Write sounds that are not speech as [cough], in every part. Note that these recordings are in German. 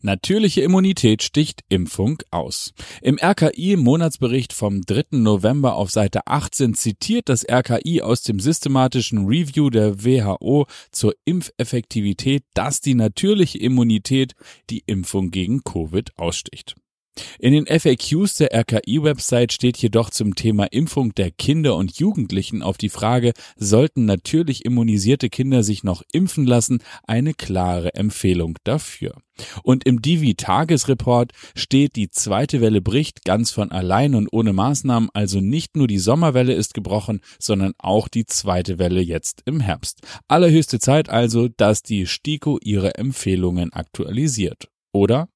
Natürliche Immunität sticht Impfung aus. Im RKI-Monatsbericht vom 3. November auf Seite 18 zitiert das RKI aus dem systematischen Review der WHO zur Impfeffektivität, dass die natürliche Immunität die Impfung gegen Covid aussticht. In den FAQs der RKI-Website steht jedoch zum Thema Impfung der Kinder und Jugendlichen auf die Frage, sollten natürlich immunisierte Kinder sich noch impfen lassen, eine klare Empfehlung dafür. Und im Divi-Tagesreport steht, die zweite Welle bricht ganz von allein und ohne Maßnahmen, also nicht nur die Sommerwelle ist gebrochen, sondern auch die zweite Welle jetzt im Herbst. Allerhöchste Zeit also, dass die STIKO ihre Empfehlungen aktualisiert. Oder?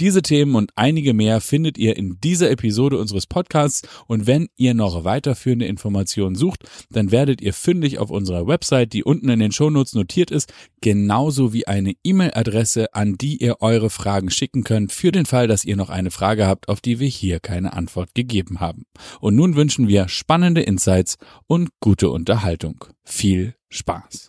Diese Themen und einige mehr findet ihr in dieser Episode unseres Podcasts und wenn ihr noch weiterführende Informationen sucht, dann werdet ihr fündig auf unserer Website, die unten in den Shownotes notiert ist, genauso wie eine E-Mail-Adresse, an die ihr eure Fragen schicken könnt, für den Fall, dass ihr noch eine Frage habt, auf die wir hier keine Antwort gegeben haben. Und nun wünschen wir spannende Insights und gute Unterhaltung. Viel Spaß!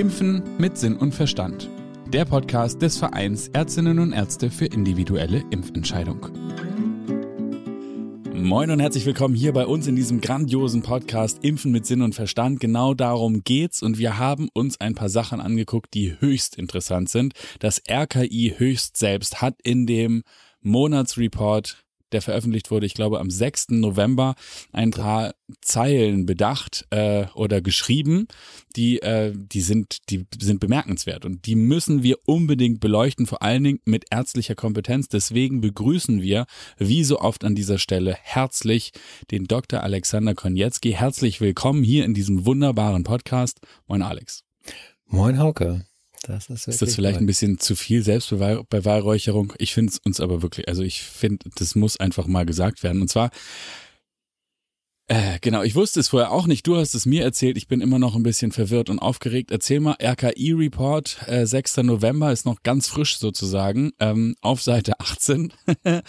Impfen mit Sinn und Verstand. Der Podcast des Vereins Ärztinnen und Ärzte für individuelle Impfentscheidung. Moin und herzlich willkommen hier bei uns in diesem grandiosen Podcast Impfen mit Sinn und Verstand. Genau darum geht's und wir haben uns ein paar Sachen angeguckt, die höchst interessant sind. Das RKI höchst selbst hat in dem Monatsreport der veröffentlicht wurde, ich glaube am 6. November, ein paar Zeilen bedacht äh, oder geschrieben, die, äh, die, sind, die sind bemerkenswert und die müssen wir unbedingt beleuchten, vor allen Dingen mit ärztlicher Kompetenz. Deswegen begrüßen wir, wie so oft an dieser Stelle, herzlich den Dr. Alexander Konietzki. Herzlich willkommen hier in diesem wunderbaren Podcast. Moin Alex. Moin Hauke. Das ist, ist das vielleicht toll. ein bisschen zu viel Selbstbeweihräucherung? Ich finde es uns aber wirklich, also ich finde, das muss einfach mal gesagt werden. Und zwar äh, genau, ich wusste es vorher auch nicht. Du hast es mir erzählt. Ich bin immer noch ein bisschen verwirrt und aufgeregt. Erzähl mal, RKI-Report, äh, 6. November ist noch ganz frisch sozusagen, ähm, auf Seite 18. [laughs] Wir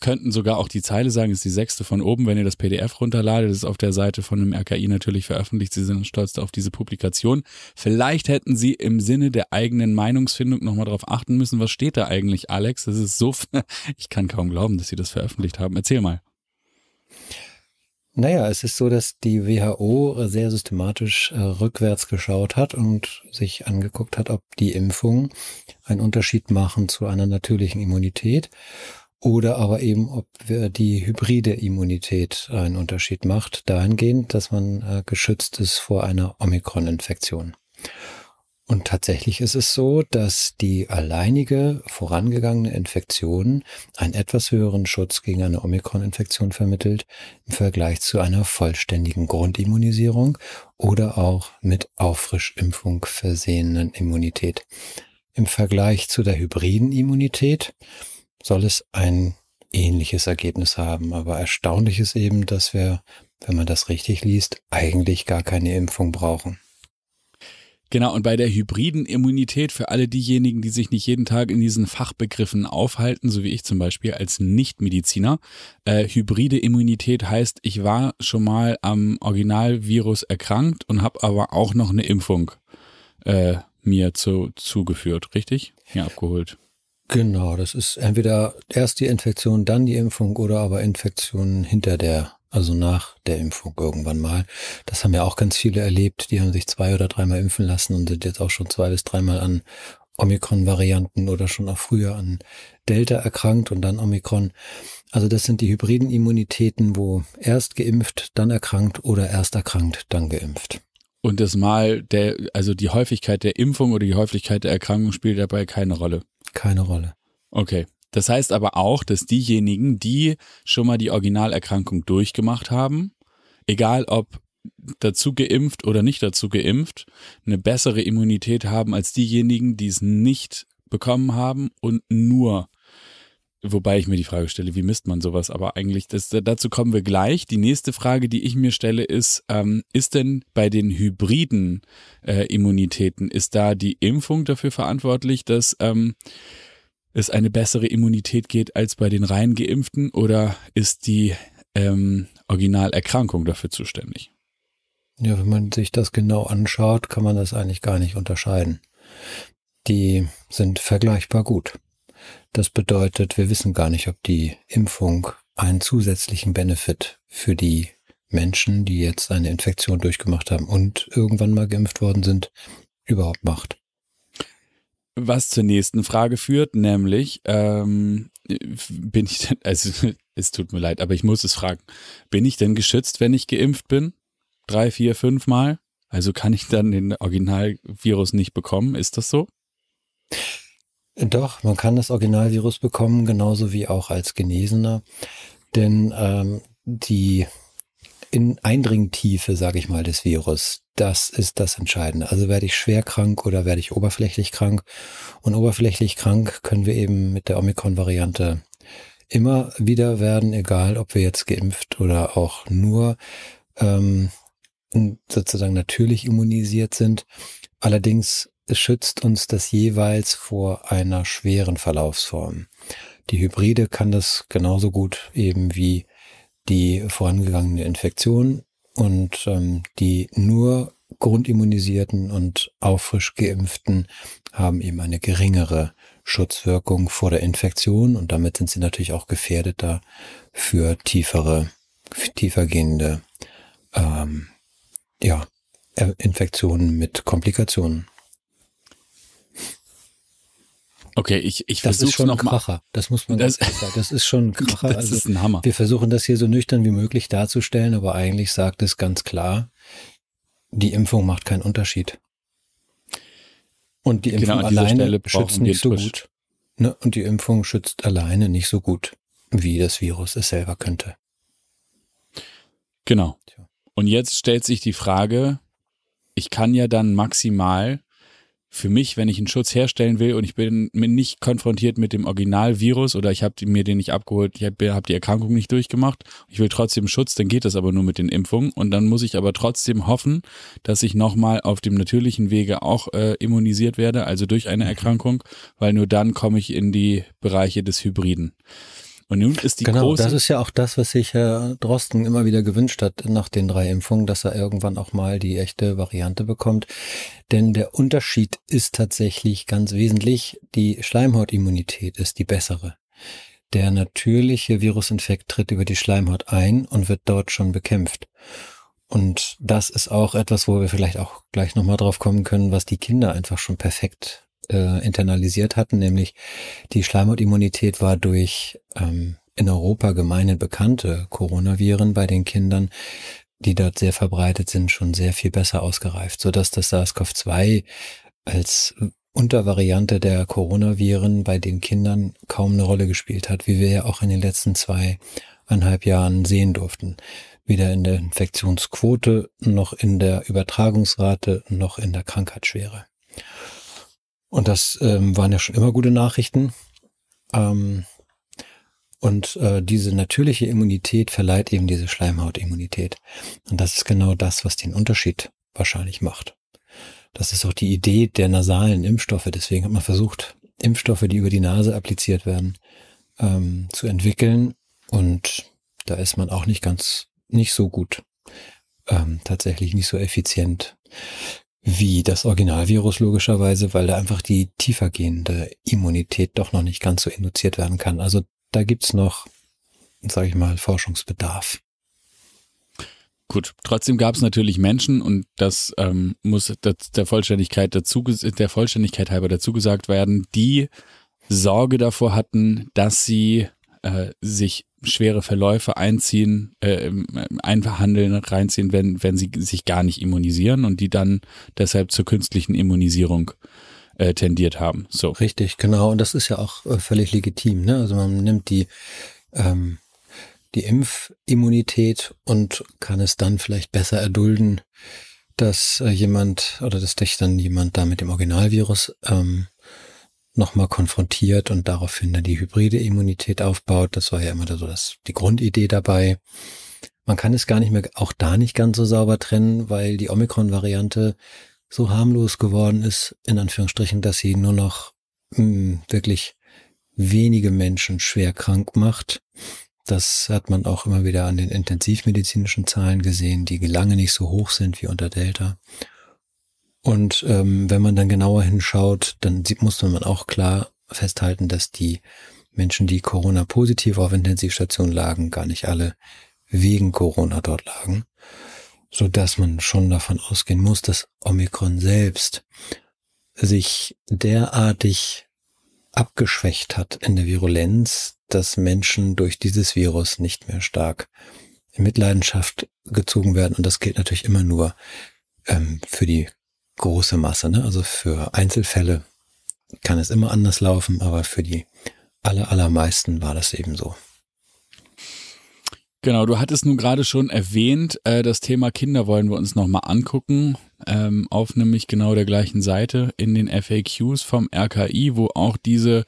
könnten sogar auch die Zeile sagen, ist die sechste von oben, wenn ihr das PDF runterladet. Das ist auf der Seite von dem RKI natürlich veröffentlicht. Sie sind stolz auf diese Publikation. Vielleicht hätten Sie im Sinne der eigenen Meinungsfindung nochmal darauf achten müssen, was steht da eigentlich, Alex? Das ist so, [laughs] ich kann kaum glauben, dass Sie das veröffentlicht haben. Erzähl mal. Naja, es ist so, dass die WHO sehr systematisch äh, rückwärts geschaut hat und sich angeguckt hat, ob die Impfungen einen Unterschied machen zu einer natürlichen Immunität oder aber eben, ob die hybride Immunität einen Unterschied macht, dahingehend, dass man äh, geschützt ist vor einer Omikron-Infektion. Und tatsächlich ist es so, dass die alleinige vorangegangene Infektion einen etwas höheren Schutz gegen eine Omikron-Infektion vermittelt im Vergleich zu einer vollständigen Grundimmunisierung oder auch mit Auffrischimpfung versehenen Immunität. Im Vergleich zu der hybriden Immunität soll es ein ähnliches Ergebnis haben. Aber erstaunlich ist eben, dass wir, wenn man das richtig liest, eigentlich gar keine Impfung brauchen. Genau, und bei der hybriden Immunität für alle diejenigen, die sich nicht jeden Tag in diesen Fachbegriffen aufhalten, so wie ich zum Beispiel als Nichtmediziner, äh, hybride Immunität heißt, ich war schon mal am Originalvirus erkrankt und habe aber auch noch eine Impfung äh, mir zu, zugeführt, richtig? Hier abgeholt. Genau, das ist entweder erst die Infektion, dann die Impfung oder aber Infektion hinter der also nach der Impfung irgendwann mal. Das haben ja auch ganz viele erlebt, die haben sich zwei oder dreimal impfen lassen und sind jetzt auch schon zwei bis dreimal an Omikron-Varianten oder schon auch früher an Delta erkrankt und dann Omikron. Also das sind die hybriden Immunitäten, wo erst geimpft, dann erkrankt oder erst erkrankt, dann geimpft. Und das Mal der, also die Häufigkeit der Impfung oder die Häufigkeit der Erkrankung spielt dabei keine Rolle. Keine Rolle. Okay. Das heißt aber auch, dass diejenigen, die schon mal die Originalerkrankung durchgemacht haben, egal ob dazu geimpft oder nicht dazu geimpft, eine bessere Immunität haben als diejenigen, die es nicht bekommen haben und nur Wobei ich mir die Frage stelle, wie misst man sowas? Aber eigentlich, das, dazu kommen wir gleich. Die nächste Frage, die ich mir stelle, ist, ähm, ist denn bei den hybriden äh, Immunitäten, ist da die Impfung dafür verantwortlich, dass ähm, es eine bessere Immunität geht als bei den rein geimpften oder ist die ähm, Originalerkrankung dafür zuständig? Ja, wenn man sich das genau anschaut, kann man das eigentlich gar nicht unterscheiden. Die sind vergleichbar gut. Das bedeutet, wir wissen gar nicht, ob die Impfung einen zusätzlichen Benefit für die Menschen, die jetzt eine Infektion durchgemacht haben und irgendwann mal geimpft worden sind, überhaupt macht. Was zur nächsten Frage führt, nämlich ähm, bin ich denn, also [laughs] es tut mir leid, aber ich muss es fragen, bin ich denn geschützt, wenn ich geimpft bin? Drei, vier, fünf Mal? Also kann ich dann den Originalvirus nicht bekommen? Ist das so? Doch, man kann das Originalvirus bekommen, genauso wie auch als Genesener. Denn ähm, die in Eindringtiefe, sage ich mal, des Virus, das ist das Entscheidende. Also werde ich schwer krank oder werde ich oberflächlich krank? Und oberflächlich krank können wir eben mit der Omikron-Variante immer wieder werden, egal ob wir jetzt geimpft oder auch nur ähm, sozusagen natürlich immunisiert sind. Allerdings schützt uns das jeweils vor einer schweren Verlaufsform. Die Hybride kann das genauso gut eben wie die vorangegangene Infektion und ähm, die nur Grundimmunisierten und auffrisch geimpften haben eben eine geringere Schutzwirkung vor der Infektion und damit sind sie natürlich auch gefährdeter für tiefere, tiefergehende ähm, ja, Infektionen mit Komplikationen. Okay, ich, ich das versuche ist schon noch ein Kracher. Das muss man das, sagen. Das ist schon ein [laughs] Kracher. Das also, ist ein Hammer. Wir versuchen das hier so nüchtern wie möglich darzustellen, aber eigentlich sagt es ganz klar, die Impfung macht keinen Unterschied. Und die Impfung genau, alleine schützt nicht so gut. Ne? Und die Impfung schützt alleine nicht so gut, wie das Virus es selber könnte. Genau. Und jetzt stellt sich die Frage, ich kann ja dann maximal für mich, wenn ich einen Schutz herstellen will und ich bin nicht konfrontiert mit dem Originalvirus oder ich habe mir den nicht abgeholt, ich habe hab die Erkrankung nicht durchgemacht, ich will trotzdem Schutz, dann geht das aber nur mit den Impfungen und dann muss ich aber trotzdem hoffen, dass ich nochmal auf dem natürlichen Wege auch äh, immunisiert werde, also durch eine mhm. Erkrankung, weil nur dann komme ich in die Bereiche des Hybriden. Und nun ist die genau, große. Das ist ja auch das, was sich Herr Drosten immer wieder gewünscht hat nach den drei Impfungen, dass er irgendwann auch mal die echte Variante bekommt. Denn der Unterschied ist tatsächlich ganz wesentlich. Die Schleimhautimmunität ist die bessere. Der natürliche Virusinfekt tritt über die Schleimhaut ein und wird dort schon bekämpft. Und das ist auch etwas, wo wir vielleicht auch gleich nochmal drauf kommen können, was die Kinder einfach schon perfekt äh, internalisiert hatten, nämlich die Schleimhautimmunität war durch ähm, in Europa gemeinhin bekannte Coronaviren bei den Kindern, die dort sehr verbreitet sind, schon sehr viel besser ausgereift, so dass das SARS-CoV-2 als Untervariante der Coronaviren bei den Kindern kaum eine Rolle gespielt hat, wie wir ja auch in den letzten zweieinhalb Jahren sehen durften. Weder in der Infektionsquote noch in der Übertragungsrate noch in der Krankheitsschwere. Und das ähm, waren ja schon immer gute Nachrichten. Ähm, und äh, diese natürliche Immunität verleiht eben diese Schleimhautimmunität. Und das ist genau das, was den Unterschied wahrscheinlich macht. Das ist auch die Idee der nasalen Impfstoffe. Deswegen hat man versucht, Impfstoffe, die über die Nase appliziert werden, ähm, zu entwickeln. Und da ist man auch nicht ganz, nicht so gut, ähm, tatsächlich nicht so effizient wie das Originalvirus logischerweise, weil da einfach die tiefergehende Immunität doch noch nicht ganz so induziert werden kann. Also da gibt's noch, sage ich mal, Forschungsbedarf. Gut, trotzdem gab es natürlich Menschen und das ähm, muss das, der Vollständigkeit dazu der Vollständigkeit halber dazu gesagt werden, die Sorge davor hatten, dass sie äh, sich schwere Verläufe einziehen, äh, einverhandeln, reinziehen, wenn, wenn sie sich gar nicht immunisieren und die dann deshalb zur künstlichen Immunisierung äh, tendiert haben. So. Richtig, genau. Und das ist ja auch äh, völlig legitim. Ne? Also man nimmt die, ähm, die Impfimmunität und kann es dann vielleicht besser erdulden, dass äh, jemand oder dass dich dann jemand da mit dem Originalvirus ähm, nochmal konfrontiert und daraufhin dann die hybride Immunität aufbaut. Das war ja immer so das, die Grundidee dabei. Man kann es gar nicht mehr, auch da nicht ganz so sauber trennen, weil die Omikron-Variante so harmlos geworden ist, in Anführungsstrichen, dass sie nur noch mh, hm, wirklich wenige Menschen schwer krank macht. Das hat man auch immer wieder an den intensivmedizinischen Zahlen gesehen, die lange nicht so hoch sind wie unter Delta. Und ähm, wenn man dann genauer hinschaut, dann sieht, muss man auch klar festhalten, dass die Menschen, die Corona-positiv auf Intensivstationen lagen, gar nicht alle wegen Corona dort lagen, so dass man schon davon ausgehen muss, dass Omikron selbst sich derartig abgeschwächt hat in der Virulenz, dass Menschen durch dieses Virus nicht mehr stark in Mitleidenschaft gezogen werden. Und das gilt natürlich immer nur ähm, für die große Masse. Ne? Also für Einzelfälle kann es immer anders laufen, aber für die aller, allermeisten war das eben so. Genau, du hattest nun gerade schon erwähnt, äh, das Thema Kinder wollen wir uns nochmal angucken, ähm, auf nämlich genau der gleichen Seite in den FAQs vom RKI, wo auch diese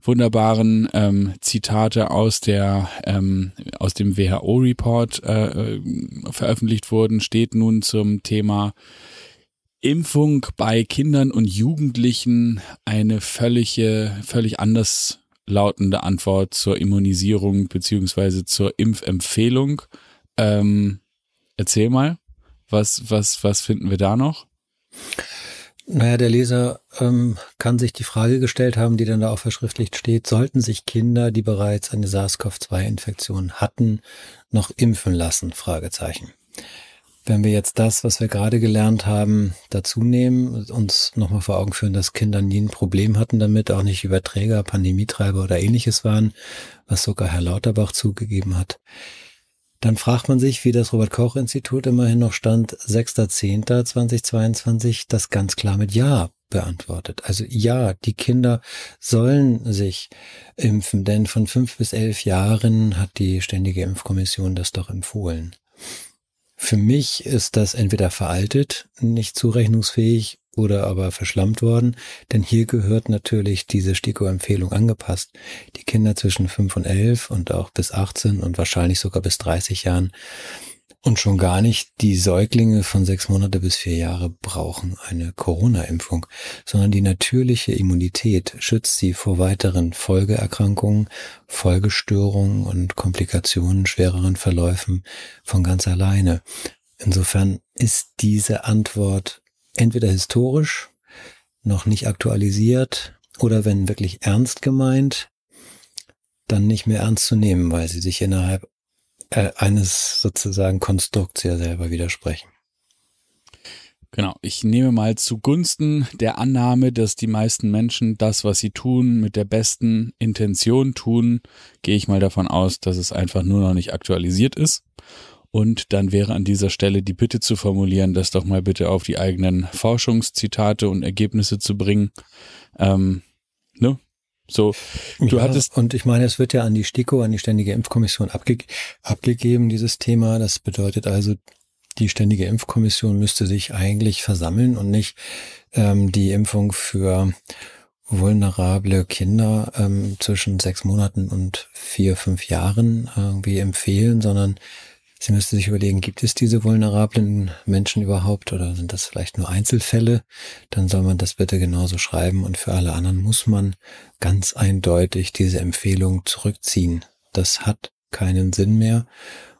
wunderbaren ähm, Zitate aus der ähm, aus dem WHO-Report äh, äh, veröffentlicht wurden, steht nun zum Thema Impfung bei Kindern und Jugendlichen eine völlige, völlig anders lautende Antwort zur Immunisierung beziehungsweise zur Impfempfehlung. Ähm, erzähl mal, was, was, was finden wir da noch? Naja, der Leser ähm, kann sich die Frage gestellt haben, die dann da auch verschriftlicht steht, sollten sich Kinder, die bereits eine SARS-CoV-2-Infektion hatten, noch impfen lassen? Fragezeichen. Wenn wir jetzt das, was wir gerade gelernt haben, dazu nehmen, uns nochmal vor Augen führen, dass Kinder nie ein Problem hatten damit, auch nicht Überträger, Pandemietreiber oder ähnliches waren, was sogar Herr Lauterbach zugegeben hat, dann fragt man sich, wie das Robert-Koch-Institut immerhin noch stand, 6.10.2022, das ganz klar mit Ja beantwortet. Also ja, die Kinder sollen sich impfen, denn von fünf bis elf Jahren hat die Ständige Impfkommission das doch empfohlen. Für mich ist das entweder veraltet, nicht zurechnungsfähig oder aber verschlammt worden, denn hier gehört natürlich diese STIKO-Empfehlung angepasst. Die Kinder zwischen 5 und 11 und auch bis 18 und wahrscheinlich sogar bis 30 Jahren und schon gar nicht die Säuglinge von sechs Monate bis vier Jahre brauchen eine Corona-Impfung, sondern die natürliche Immunität schützt sie vor weiteren Folgeerkrankungen, Folgestörungen und Komplikationen, schwereren Verläufen von ganz alleine. Insofern ist diese Antwort entweder historisch, noch nicht aktualisiert oder wenn wirklich ernst gemeint, dann nicht mehr ernst zu nehmen, weil sie sich innerhalb äh, eines sozusagen Konstrukts ja selber widersprechen. Genau, ich nehme mal zugunsten der Annahme, dass die meisten Menschen das, was sie tun, mit der besten Intention tun, gehe ich mal davon aus, dass es einfach nur noch nicht aktualisiert ist. Und dann wäre an dieser Stelle die Bitte zu formulieren, das doch mal bitte auf die eigenen Forschungszitate und Ergebnisse zu bringen. Ähm, ne? So, du ja, hattest. Und ich meine, es wird ja an die STIKO, an die Ständige Impfkommission abge abgegeben, dieses Thema. Das bedeutet also, die Ständige Impfkommission müsste sich eigentlich versammeln und nicht ähm, die Impfung für vulnerable Kinder ähm, zwischen sechs Monaten und vier, fünf Jahren irgendwie empfehlen, sondern Sie müsste sich überlegen, gibt es diese vulnerablen Menschen überhaupt oder sind das vielleicht nur Einzelfälle? Dann soll man das bitte genauso schreiben und für alle anderen muss man ganz eindeutig diese Empfehlung zurückziehen. Das hat keinen Sinn mehr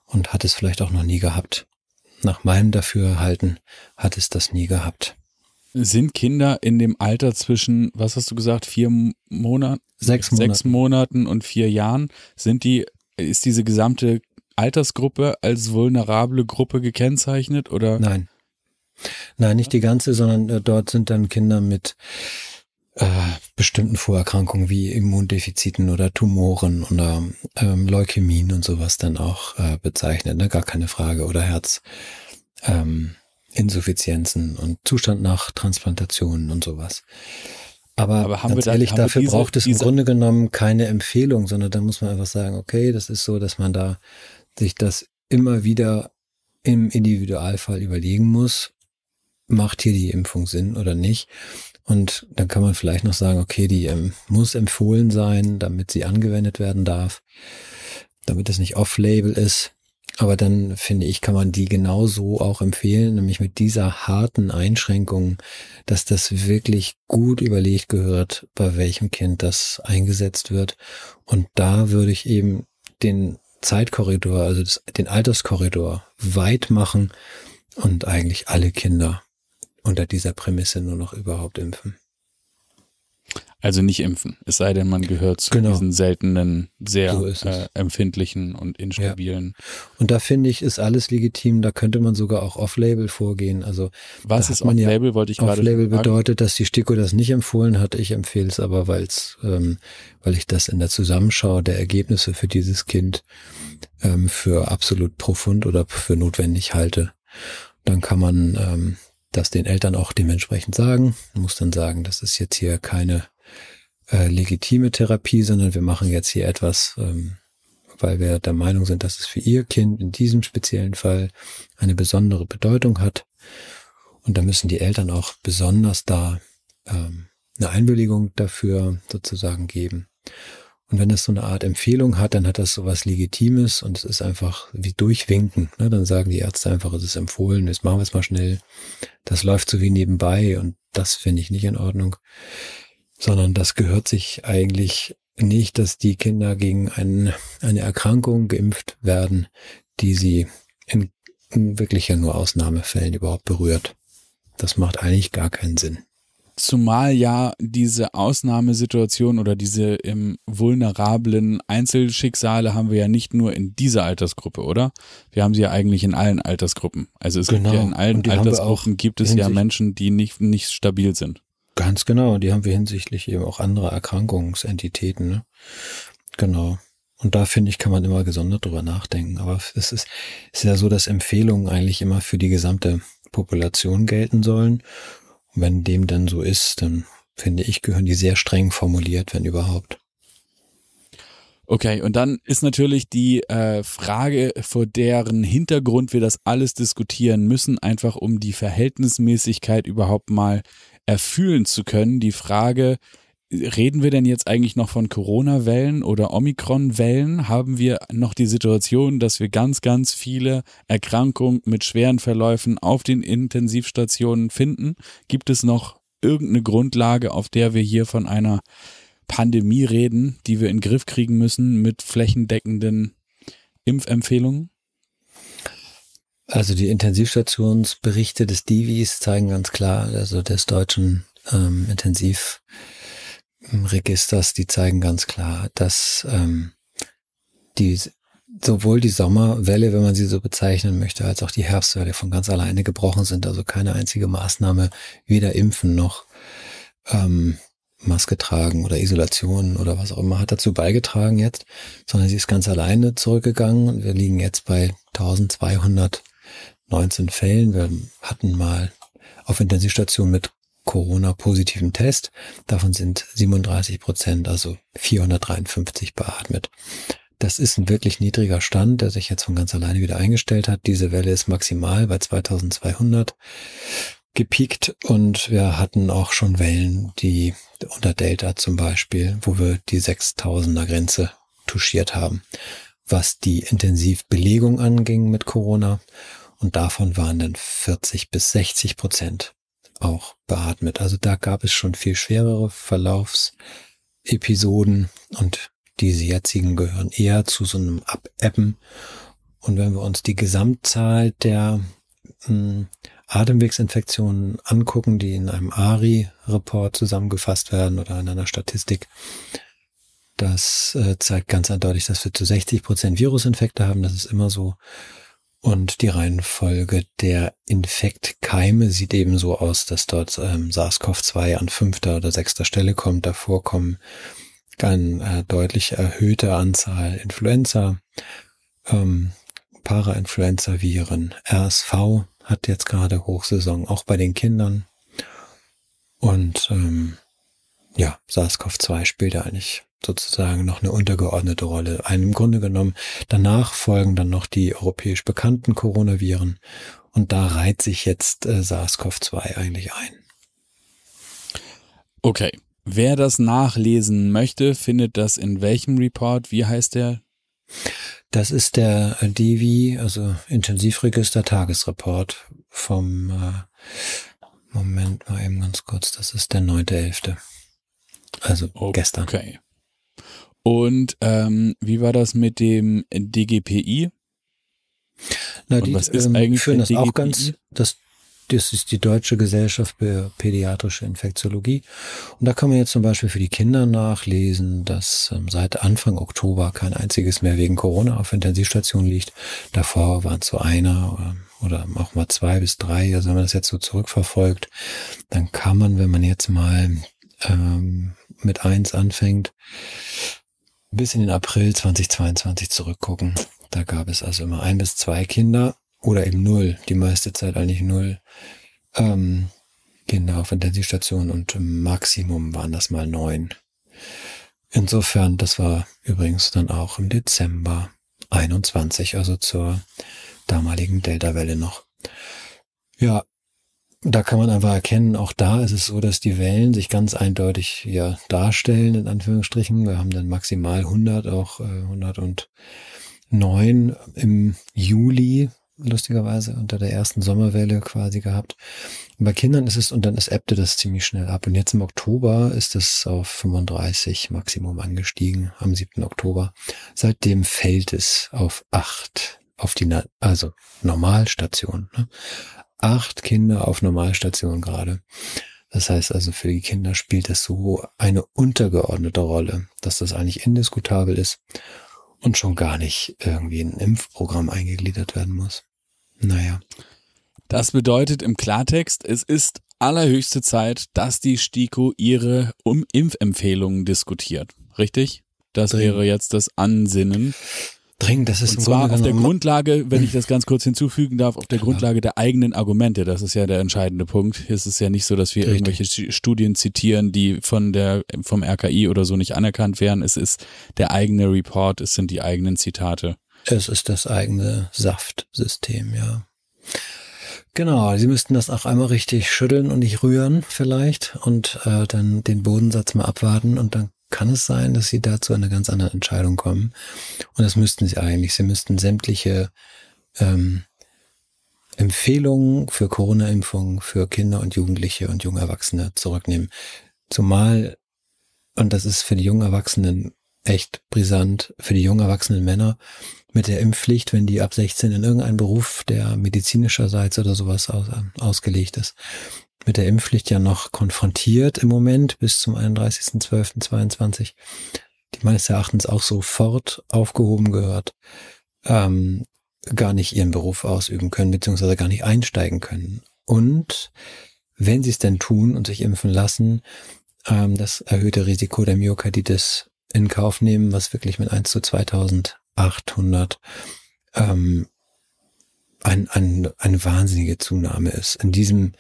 und hat es vielleicht auch noch nie gehabt. Nach meinem Dafürhalten hat es das nie gehabt. Sind Kinder in dem Alter zwischen, was hast du gesagt, vier Monaten? Sechs Monaten. Sechs Monaten und vier Jahren, sind die, ist diese gesamte Altersgruppe als vulnerable Gruppe gekennzeichnet oder? Nein. Nein, nicht die ganze, sondern äh, dort sind dann Kinder mit äh, bestimmten Vorerkrankungen wie Immundefiziten oder Tumoren oder ähm, Leukämien und sowas dann auch äh, bezeichnet, ne? gar keine Frage. Oder Herzinsuffizienzen ähm, und Zustand nach Transplantationen und sowas. Aber, Aber ganz da, ehrlich, dafür diese, braucht es im Grunde genommen keine Empfehlung, sondern da muss man einfach sagen, okay, das ist so, dass man da sich das immer wieder im Individualfall überlegen muss, macht hier die Impfung Sinn oder nicht. Und dann kann man vielleicht noch sagen, okay, die ähm, muss empfohlen sein, damit sie angewendet werden darf, damit es nicht off-label ist. Aber dann finde ich, kann man die genauso auch empfehlen, nämlich mit dieser harten Einschränkung, dass das wirklich gut überlegt gehört, bei welchem Kind das eingesetzt wird. Und da würde ich eben den Zeitkorridor, also das, den Alterskorridor weit machen und eigentlich alle Kinder unter dieser Prämisse nur noch überhaupt impfen. Also nicht impfen, es sei denn, man gehört zu genau. diesen seltenen, sehr so äh, empfindlichen und instabilen. Ja. Und da finde ich, ist alles legitim. Da könnte man sogar auch off-label vorgehen. Also was ist off-label? Ja, wollte ich gerade Off-label bedeutet, dass die STIKO das nicht empfohlen hat. Ich empfehle es aber, weil's, ähm, weil ich das in der Zusammenschau der Ergebnisse für dieses Kind ähm, für absolut profund oder für notwendig halte. Dann kann man ähm, das den Eltern auch dementsprechend sagen. Man muss dann sagen, das ist jetzt hier keine äh, legitime Therapie, sondern wir machen jetzt hier etwas, ähm, weil wir der Meinung sind, dass es für ihr Kind in diesem speziellen Fall eine besondere Bedeutung hat. Und da müssen die Eltern auch besonders da ähm, eine Einwilligung dafür sozusagen geben. Und wenn es so eine Art Empfehlung hat, dann hat das so was Legitimes und es ist einfach wie durchwinken. Ne? Dann sagen die Ärzte einfach, es ist empfohlen, jetzt machen wir es mal schnell. Das läuft so wie nebenbei und das finde ich nicht in Ordnung sondern das gehört sich eigentlich nicht, dass die Kinder gegen ein, eine Erkrankung geimpft werden, die sie in, in wirklich ja nur Ausnahmefällen überhaupt berührt. Das macht eigentlich gar keinen Sinn. Zumal ja diese Ausnahmesituation oder diese im vulnerablen Einzelschicksale haben wir ja nicht nur in dieser Altersgruppe, oder? Wir haben sie ja eigentlich in allen Altersgruppen. Also es genau. gibt ja in allen Altersgruppen gibt es ja Menschen, die nicht, nicht stabil sind. Ganz genau, die haben wir hinsichtlich eben auch anderer Erkrankungsentitäten. Ne? Genau. Und da finde ich, kann man immer gesondert drüber nachdenken. Aber es ist, ist ja so, dass Empfehlungen eigentlich immer für die gesamte Population gelten sollen. Und wenn dem dann so ist, dann finde ich, gehören die sehr streng formuliert, wenn überhaupt. Okay, und dann ist natürlich die äh, Frage, vor deren Hintergrund wir das alles diskutieren müssen, einfach um die Verhältnismäßigkeit überhaupt mal erfühlen zu können, die Frage, reden wir denn jetzt eigentlich noch von Corona-Wellen oder Omikron-Wellen? Haben wir noch die Situation, dass wir ganz, ganz viele Erkrankungen mit schweren Verläufen auf den Intensivstationen finden? Gibt es noch irgendeine Grundlage, auf der wir hier von einer Pandemie reden, die wir in den Griff kriegen müssen mit flächendeckenden Impfempfehlungen? Also die Intensivstationsberichte des Divis zeigen ganz klar, also des deutschen ähm, Intensivregisters, die zeigen ganz klar, dass ähm, die sowohl die Sommerwelle, wenn man sie so bezeichnen möchte, als auch die Herbstwelle von ganz alleine gebrochen sind. Also keine einzige Maßnahme, weder Impfen noch ähm, Maske tragen oder Isolation oder was auch immer hat dazu beigetragen jetzt, sondern sie ist ganz alleine zurückgegangen. Wir liegen jetzt bei 1200 19 Fällen. Wir hatten mal auf Intensivstation mit Corona-positiven Test. Davon sind 37 Prozent, also 453 beatmet. Das ist ein wirklich niedriger Stand, der sich jetzt von ganz alleine wieder eingestellt hat. Diese Welle ist maximal bei 2200 gepiekt und wir hatten auch schon Wellen, die unter Delta zum Beispiel, wo wir die 6000er Grenze touchiert haben, was die Intensivbelegung anging mit Corona und davon waren dann 40 bis 60 Prozent auch beatmet. Also da gab es schon viel schwerere Verlaufsepisoden und diese jetzigen gehören eher zu so einem Abebben. Und wenn wir uns die Gesamtzahl der hm, Atemwegsinfektionen angucken, die in einem ARI-Report zusammengefasst werden oder in einer Statistik, das äh, zeigt ganz eindeutig, dass wir zu 60 Prozent Virusinfekte haben. Das ist immer so. Und die Reihenfolge der Infektkeime sieht eben so aus, dass dort ähm, SARS-CoV-2 an fünfter oder sechster Stelle kommt. Davor kommen eine äh, deutlich erhöhte Anzahl Influenza, ähm, Parainfluenza-Viren. RSV hat jetzt gerade Hochsaison, auch bei den Kindern. Und ähm, ja, SARS-CoV-2 spielt eigentlich sozusagen noch eine untergeordnete Rolle. Ein, Im Grunde genommen, danach folgen dann noch die europäisch bekannten Coronaviren und da reiht sich jetzt äh, SARS-CoV-2 eigentlich ein. Okay. Wer das nachlesen möchte, findet das in welchem Report? Wie heißt der? Das ist der DIVI, also Intensivregister Tagesreport vom äh, Moment mal eben ganz kurz, das ist der 9.11. Also okay. gestern. Okay. Und ähm, wie war das mit dem DGPI? Na, die was ist ähm, eigentlich führen das DGPI? auch ganz, das das ist die Deutsche Gesellschaft für Pädiatrische Infektiologie. Und da kann man jetzt zum Beispiel für die Kinder nachlesen, dass ähm, seit Anfang Oktober kein einziges mehr wegen Corona auf Intensivstation liegt. Davor waren es so einer oder, oder auch mal zwei bis drei. Also wenn man das jetzt so zurückverfolgt, dann kann man, wenn man jetzt mal ähm, mit eins anfängt, bis in den April 2022 zurückgucken. Da gab es also immer ein bis zwei Kinder oder eben null, die meiste Zeit eigentlich null ähm, Kinder auf Intensivstation und im Maximum waren das mal neun. Insofern, das war übrigens dann auch im Dezember 21, also zur damaligen Delta-Welle noch. Ja, da kann man einfach erkennen, auch da ist es so, dass die Wellen sich ganz eindeutig ja darstellen, in Anführungsstrichen. Wir haben dann maximal 100, auch äh, 109 im Juli lustigerweise unter der ersten Sommerwelle quasi gehabt. Und bei Kindern ist es, und dann ist ebbte das ziemlich schnell ab. Und jetzt im Oktober ist es auf 35 Maximum angestiegen, am 7. Oktober. Seitdem fällt es auf 8, auf die, also Normalstation. Ne? Acht Kinder auf Normalstation gerade. Das heißt also, für die Kinder spielt das so eine untergeordnete Rolle, dass das eigentlich indiskutabel ist und schon gar nicht irgendwie in ein Impfprogramm eingegliedert werden muss. Naja. Das bedeutet im Klartext, es ist allerhöchste Zeit, dass die STIKO ihre um Impfempfehlungen diskutiert. Richtig? Das Dringend. wäre jetzt das Ansinnen. Dringend, das ist Und zwar auf der Grundlage, wenn ich das ganz kurz hinzufügen darf, auf der Grundlage der eigenen Argumente. Das ist ja der entscheidende Punkt. Es ist ja nicht so, dass wir Richtig. irgendwelche Studien zitieren, die von der, vom RKI oder so nicht anerkannt wären. Es ist der eigene Report, es sind die eigenen Zitate. Es ist das eigene Saftsystem, ja. Genau, Sie müssten das auch einmal richtig schütteln und nicht rühren vielleicht und äh, dann den Bodensatz mal abwarten und dann kann es sein, dass Sie dazu eine ganz andere Entscheidung kommen. Und das müssten Sie eigentlich. Sie müssten sämtliche ähm, Empfehlungen für Corona-Impfungen für Kinder und Jugendliche und junge Erwachsene zurücknehmen. Zumal, und das ist für die jungen Erwachsenen echt brisant, für die jungen erwachsenen Männer, mit der Impfpflicht, wenn die ab 16 in irgendeinen Beruf, der medizinischerseits oder sowas aus, äh, ausgelegt ist, mit der Impfpflicht ja noch konfrontiert im Moment bis zum 31.12.22, die meines Erachtens auch sofort aufgehoben gehört, ähm, gar nicht ihren Beruf ausüben können, beziehungsweise gar nicht einsteigen können. Und wenn sie es denn tun und sich impfen lassen, ähm, das erhöhte Risiko der Myokarditis in Kauf nehmen, was wirklich mit 1 zu 2000 800 ähm, ein, ein, eine wahnsinnige Zunahme ist in diesem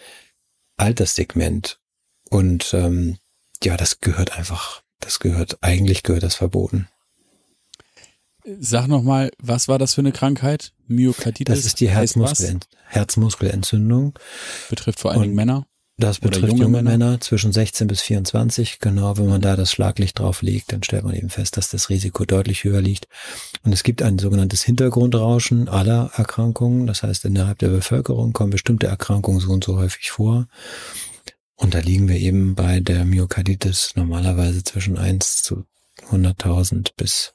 Alterssegment. Und ähm, ja, das gehört einfach, das gehört, eigentlich gehört das verboten. Sag nochmal, was war das für eine Krankheit? Myokarditis? Das ist die Herzmuskel Herzmuskelentzündung. Betrifft vor allen Dingen Männer? Das betrifft junge, junge Männer. Männer. zwischen 16 bis 24. Genau, wenn man da das Schlaglicht drauf legt, dann stellt man eben fest, dass das Risiko deutlich höher liegt. Und es gibt ein sogenanntes Hintergrundrauschen aller Erkrankungen. Das heißt, innerhalb der Bevölkerung kommen bestimmte Erkrankungen so und so häufig vor. Und da liegen wir eben bei der Myokarditis normalerweise zwischen 1 zu 100.000 bis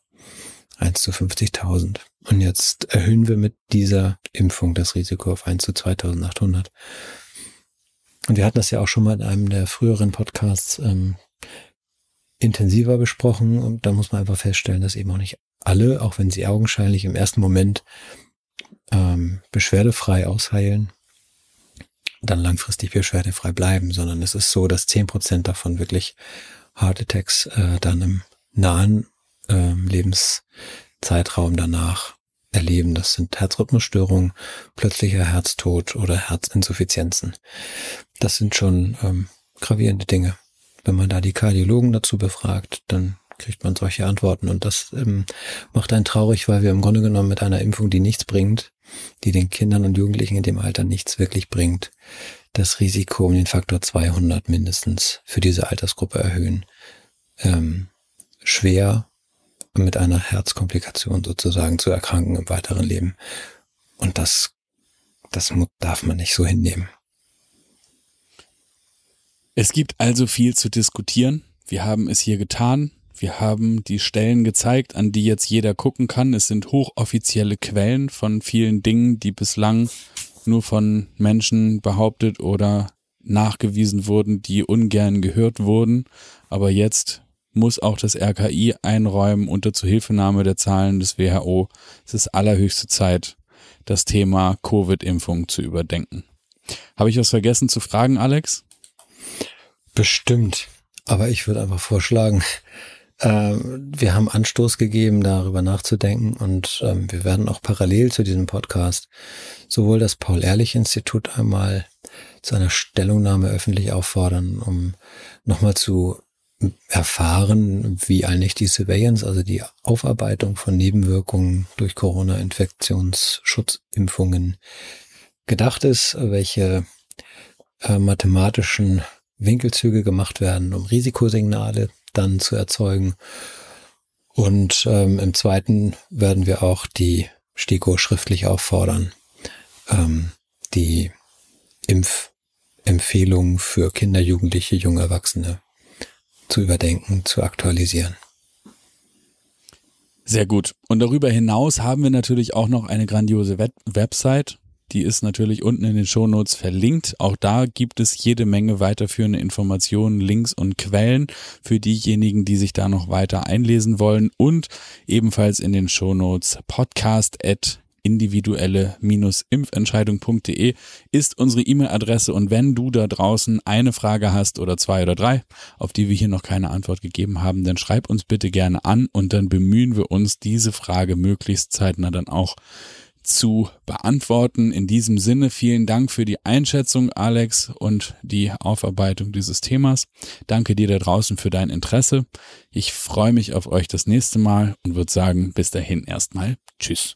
1 zu 50.000. Und jetzt erhöhen wir mit dieser Impfung das Risiko auf 1 zu 2.800. Und wir hatten das ja auch schon mal in einem der früheren Podcasts ähm, intensiver besprochen. Und da muss man einfach feststellen, dass eben auch nicht alle, auch wenn sie augenscheinlich im ersten Moment ähm, beschwerdefrei ausheilen, dann langfristig beschwerdefrei bleiben, sondern es ist so, dass zehn Prozent davon wirklich Heart Attacks äh, dann im nahen äh, Lebenszeitraum danach erleben. Das sind Herzrhythmusstörungen, plötzlicher Herztod oder Herzinsuffizienzen. Das sind schon ähm, gravierende Dinge. Wenn man da die Kardiologen dazu befragt, dann kriegt man solche Antworten. Und das ähm, macht einen traurig, weil wir im Grunde genommen mit einer Impfung, die nichts bringt, die den Kindern und Jugendlichen in dem Alter nichts wirklich bringt, das Risiko um den Faktor 200 mindestens für diese Altersgruppe erhöhen. Ähm, schwer mit einer Herzkomplikation sozusagen zu erkranken im weiteren Leben. Und das, das darf man nicht so hinnehmen. Es gibt also viel zu diskutieren. Wir haben es hier getan. Wir haben die Stellen gezeigt, an die jetzt jeder gucken kann. Es sind hochoffizielle Quellen von vielen Dingen, die bislang nur von Menschen behauptet oder nachgewiesen wurden, die ungern gehört wurden. Aber jetzt muss auch das RKI einräumen unter Zuhilfenahme der Zahlen des WHO. Es ist allerhöchste Zeit, das Thema Covid-Impfung zu überdenken. Habe ich was vergessen zu fragen, Alex? Bestimmt. Aber ich würde einfach vorschlagen, äh, wir haben Anstoß gegeben, darüber nachzudenken und ähm, wir werden auch parallel zu diesem Podcast sowohl das Paul-Ehrlich-Institut einmal zu einer Stellungnahme öffentlich auffordern, um nochmal zu erfahren, wie eigentlich die Surveillance, also die Aufarbeitung von Nebenwirkungen durch Corona-Infektionsschutzimpfungen gedacht ist, welche äh, mathematischen Winkelzüge gemacht werden, um Risikosignale dann zu erzeugen. Und ähm, im zweiten werden wir auch die STIKO schriftlich auffordern, ähm, die Impfempfehlungen für Kinder, Jugendliche, junge Erwachsene zu überdenken, zu aktualisieren. Sehr gut. Und darüber hinaus haben wir natürlich auch noch eine grandiose Web Website. Die ist natürlich unten in den Shownotes verlinkt. Auch da gibt es jede Menge weiterführende Informationen, Links und Quellen für diejenigen, die sich da noch weiter einlesen wollen. Und ebenfalls in den Shownotes podcast at individuelle-impfentscheidung.de ist unsere E-Mail-Adresse und wenn du da draußen eine Frage hast oder zwei oder drei, auf die wir hier noch keine Antwort gegeben haben, dann schreib uns bitte gerne an und dann bemühen wir uns, diese Frage möglichst zeitnah dann auch zu beantworten. In diesem Sinne vielen Dank für die Einschätzung, Alex, und die Aufarbeitung dieses Themas. Danke dir da draußen für dein Interesse. Ich freue mich auf euch das nächste Mal und würde sagen, bis dahin erstmal Tschüss.